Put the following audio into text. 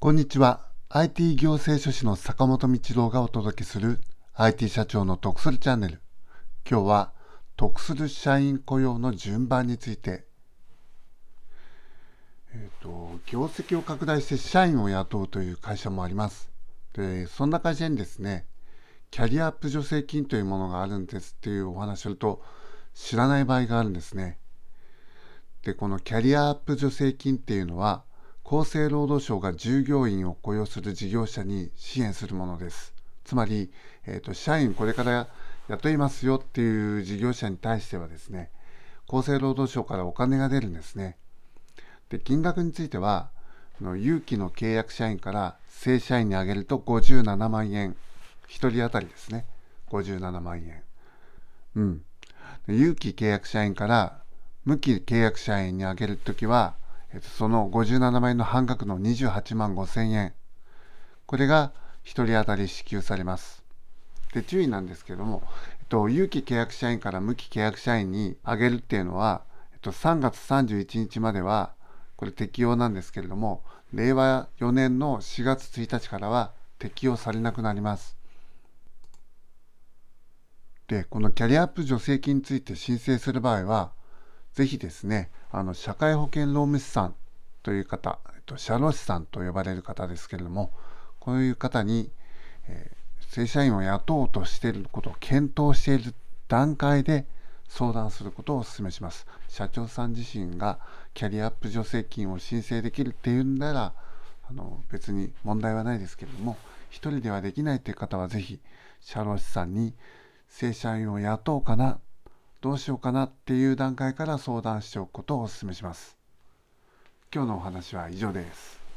こんにちは。IT 行政書士の坂本道郎がお届けする IT 社長の得するチャンネル。今日は得する社員雇用の順番について。えっ、ー、と、業績を拡大して社員を雇うという会社もあります。で、そんな会社にですね、キャリアアップ助成金というものがあるんですっていうお話をすると知らない場合があるんですね。で、このキャリアアップ助成金っていうのは厚生労働省が従業員を雇用する事業者に支援するものです。つまり、えーと、社員これから雇いますよっていう事業者に対してはですね、厚生労働省からお金が出るんですね。で、金額については、の有期の契約社員から正社員に上げると57万円。1人当たりですね。57万円。うん。有期契約社員から無期契約社員に上げるときは、その57万円の半額の28万5千円。これが1人当たり支給されます。で、注意なんですけども、えっと、有期契約社員から無期契約社員に上げるっていうのは、えっと、3月31日までは、これ適用なんですけれども、令和4年の4月1日からは適用されなくなります。で、このキャリアアップ助成金について申請する場合は、ぜひですね、あの社会保険労務士さんという方、えっと、社労士さんと呼ばれる方ですけれども、こういう方に、えー、正社員を雇おうとしていることを検討している段階で相談することをお勧めします。社長さん自身がキャリアアップ助成金を申請できるっていうんなら、あの別に問題はないですけれども、一人ではできないという方はぜひ社労士さんに正社員を雇おうかなどうしようかなっていう段階から相談しておくことをお勧めします。今日のお話は以上です。